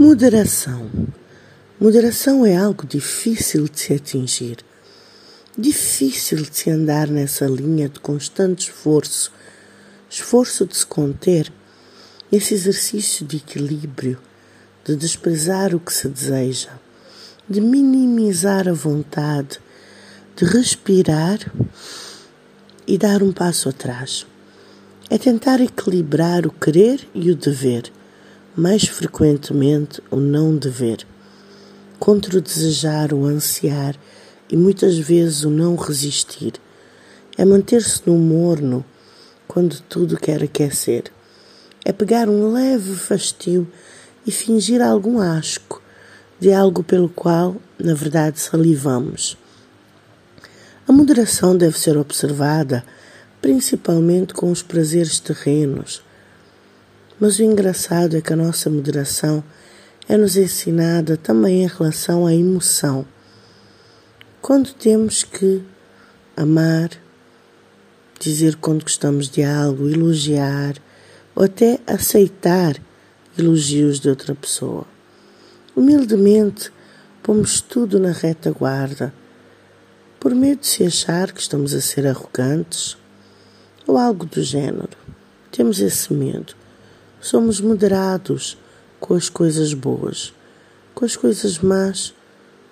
Moderação. Moderação é algo difícil de se atingir, difícil de se andar nessa linha de constante esforço, esforço de se conter, esse exercício de equilíbrio, de desprezar o que se deseja, de minimizar a vontade, de respirar e dar um passo atrás. É tentar equilibrar o querer e o dever mais frequentemente o não dever, contra o desejar, o ansiar e muitas vezes o não resistir. É manter-se no morno quando tudo quer aquecer. É pegar um leve fastio e fingir algum asco de algo pelo qual, na verdade, salivamos. A moderação deve ser observada principalmente com os prazeres terrenos mas o engraçado é que a nossa moderação é-nos ensinada também em relação à emoção. Quando temos que amar, dizer quando gostamos de algo, elogiar ou até aceitar elogios de outra pessoa. Humildemente, pomos tudo na retaguarda, por medo de se achar que estamos a ser arrogantes ou algo do género. Temos esse medo. Somos moderados com as coisas boas, com as coisas más,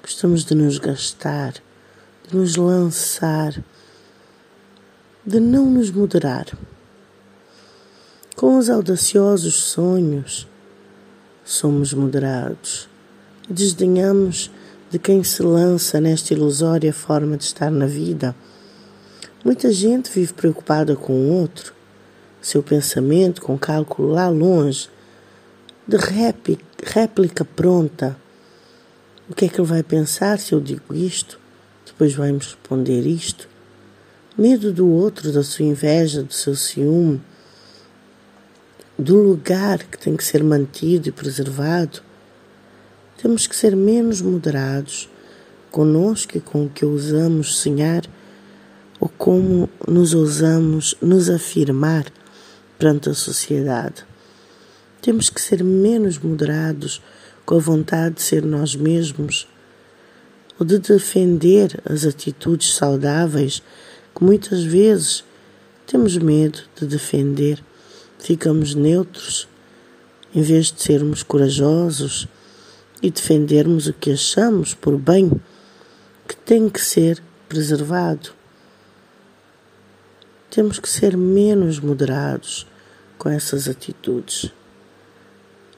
gostamos de nos gastar, de nos lançar, de não nos moderar. Com os audaciosos sonhos, somos moderados e desdenhamos de quem se lança nesta ilusória forma de estar na vida. Muita gente vive preocupada com o outro, seu pensamento com cálculo lá longe, de réplica pronta. O que é que ele vai pensar se eu digo isto? Depois vai-me responder isto. Medo do outro, da sua inveja, do seu ciúme, do lugar que tem que ser mantido e preservado. Temos que ser menos moderados conosco e com o que ousamos sonhar ou como nos ousamos nos afirmar perante a sociedade. Temos que ser menos moderados com a vontade de ser nós mesmos ou de defender as atitudes saudáveis que muitas vezes temos medo de defender. Ficamos neutros em vez de sermos corajosos e defendermos o que achamos por bem que tem que ser preservado. Temos que ser menos moderados com essas atitudes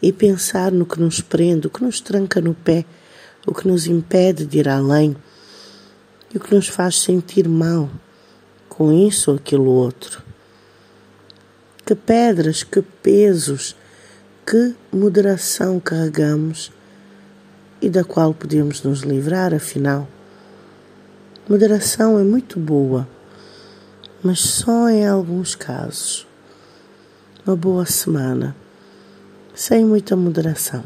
e pensar no que nos prende, o que nos tranca no pé, o que nos impede de ir além e o que nos faz sentir mal com isso ou aquilo outro. Que pedras, que pesos, que moderação carregamos e da qual podemos nos livrar, afinal. Moderação é muito boa mas só em alguns casos. Uma boa semana, sem muita moderação.